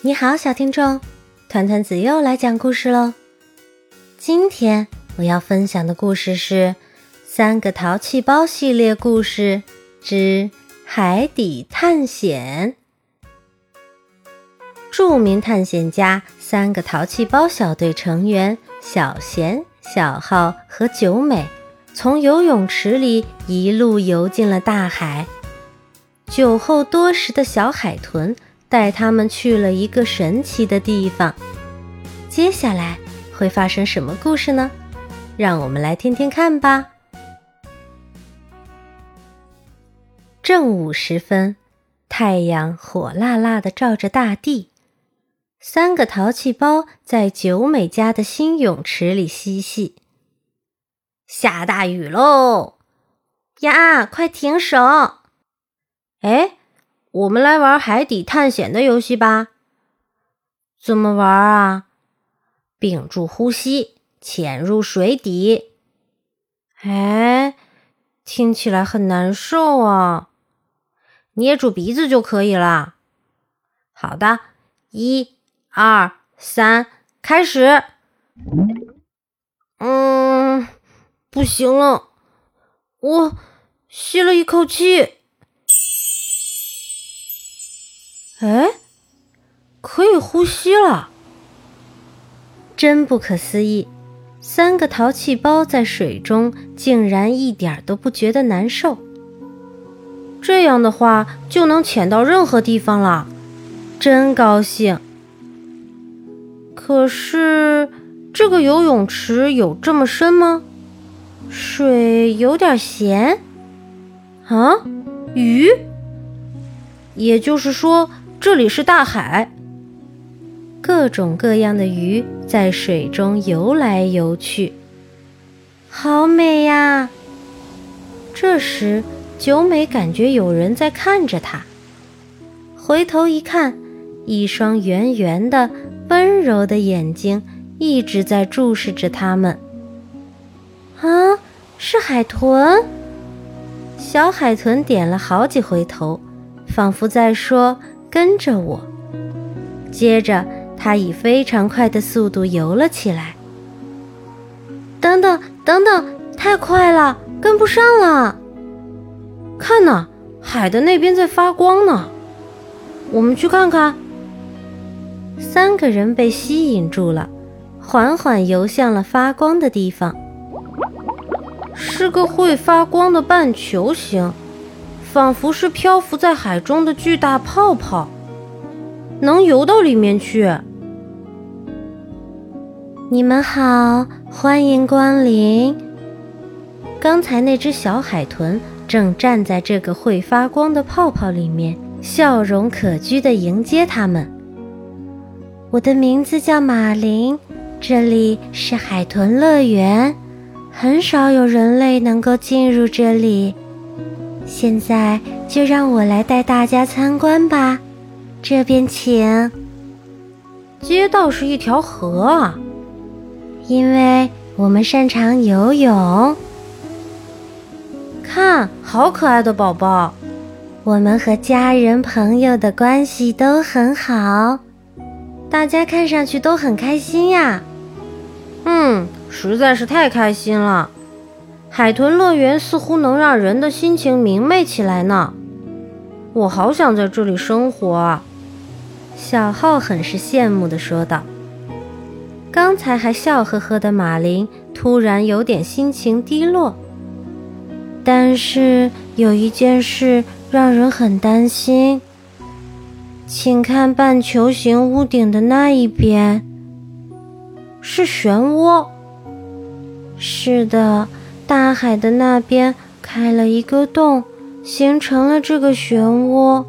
你好，小听众，团团子又来讲故事喽。今天我要分享的故事是《三个淘气包》系列故事之海底探险。著名探险家三个淘气包小队成员小贤、小浩和九美，从游泳池里一路游进了大海。酒后多时的小海豚。带他们去了一个神奇的地方，接下来会发生什么故事呢？让我们来听听看吧。正午时分，太阳火辣辣的照着大地，三个淘气包在九美家的新泳池里嬉戏。下大雨喽！呀，快停手！哎。我们来玩海底探险的游戏吧。怎么玩啊？屏住呼吸，潜入水底。哎，听起来很难受啊！捏住鼻子就可以了。好的，一、二、三，开始。嗯，不行了，我吸了一口气。哎，可以呼吸了！真不可思议，三个淘气包在水中竟然一点都不觉得难受。这样的话就能潜到任何地方了，真高兴。可是这个游泳池有这么深吗？水有点咸。啊，鱼？也就是说。这里是大海，各种各样的鱼在水中游来游去，好美呀！这时，九美感觉有人在看着她，回头一看，一双圆圆的、温柔的眼睛一直在注视着他们。啊，是海豚！小海豚点了好几回头，仿佛在说。跟着我。接着，他以非常快的速度游了起来。等等，等等，太快了，跟不上了！看呐，海的那边在发光呢，我们去看看。三个人被吸引住了，缓缓游向了发光的地方。是个会发光的半球形。仿佛是漂浮在海中的巨大泡泡，能游到里面去。你们好，欢迎光临。刚才那只小海豚正站在这个会发光的泡泡里面，笑容可掬地迎接他们。我的名字叫马林，这里是海豚乐园，很少有人类能够进入这里。现在就让我来带大家参观吧，这边请。街道是一条河啊，因为我们擅长游泳。看，好可爱的宝宝，我们和家人朋友的关系都很好，大家看上去都很开心呀。嗯，实在是太开心了。海豚乐园似乎能让人的心情明媚起来呢，我好想在这里生活啊！小浩很是羡慕地说道。刚才还笑呵呵的马林突然有点心情低落。但是有一件事让人很担心，请看半球形屋顶的那一边，是漩涡。是的。大海的那边开了一个洞，形成了这个漩涡。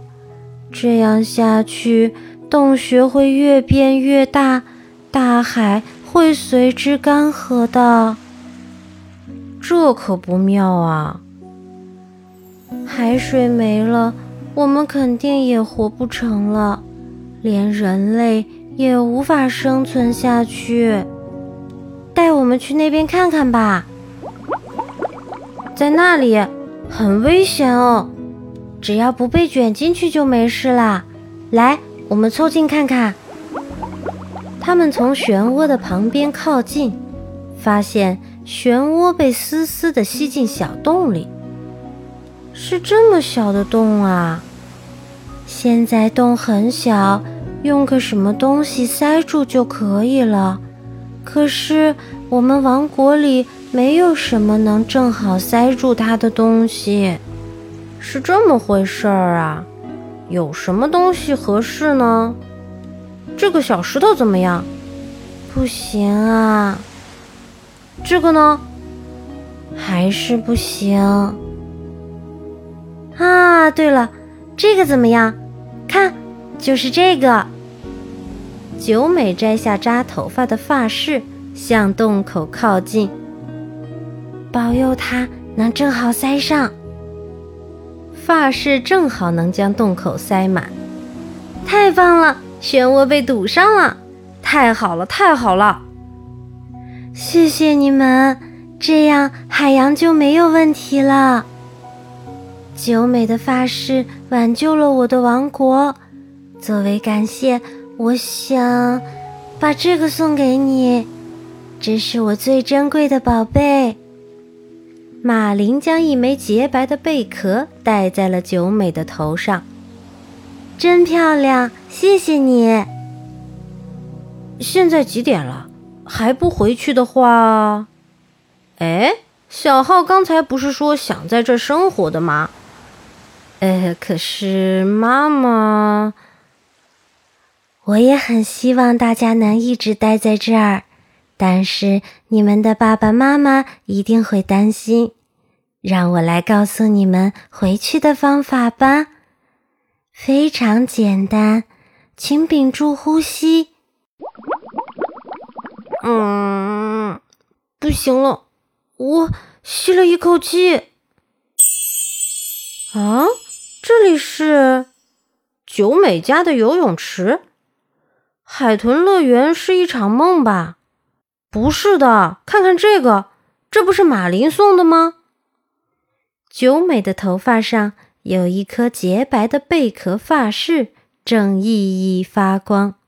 这样下去，洞穴会越变越大，大海会随之干涸的。这可不妙啊！海水没了，我们肯定也活不成了，连人类也无法生存下去。带我们去那边看看吧。在那里很危险哦，只要不被卷进去就没事啦。来，我们凑近看看。他们从漩涡的旁边靠近，发现漩涡被丝丝地吸进小洞里。是这么小的洞啊！现在洞很小，用个什么东西塞住就可以了。可是我们王国里没有什么能正好塞住它的东西。是这么回事儿啊？有什么东西合适呢？这个小石头怎么样？不行啊。这个呢？还是不行。啊，对了，这个怎么样？看，就是这个。九美摘下扎头发的发饰，向洞口靠近，保佑它能正好塞上。发饰正好能将洞口塞满，太棒了！漩涡被堵上了，太好了，太好了！谢谢你们，这样海洋就没有问题了。九美的发饰挽救了我的王国，作为感谢，我想把这个送给你，这是我最珍贵的宝贝。马林将一枚洁白的贝壳戴在了九美的头上，真漂亮！谢谢你。现在几点了？还不回去的话，哎，小浩刚才不是说想在这生活的吗？呃，可是妈妈，我也很希望大家能一直待在这儿。但是你们的爸爸妈妈一定会担心，让我来告诉你们回去的方法吧。非常简单，请屏住呼吸。嗯，不行了，我吸了一口气。啊，这里是九美家的游泳池。海豚乐园是一场梦吧？不是的，看看这个，这不是马林送的吗？九美的头发上有一颗洁白的贝壳发饰，正熠熠发光。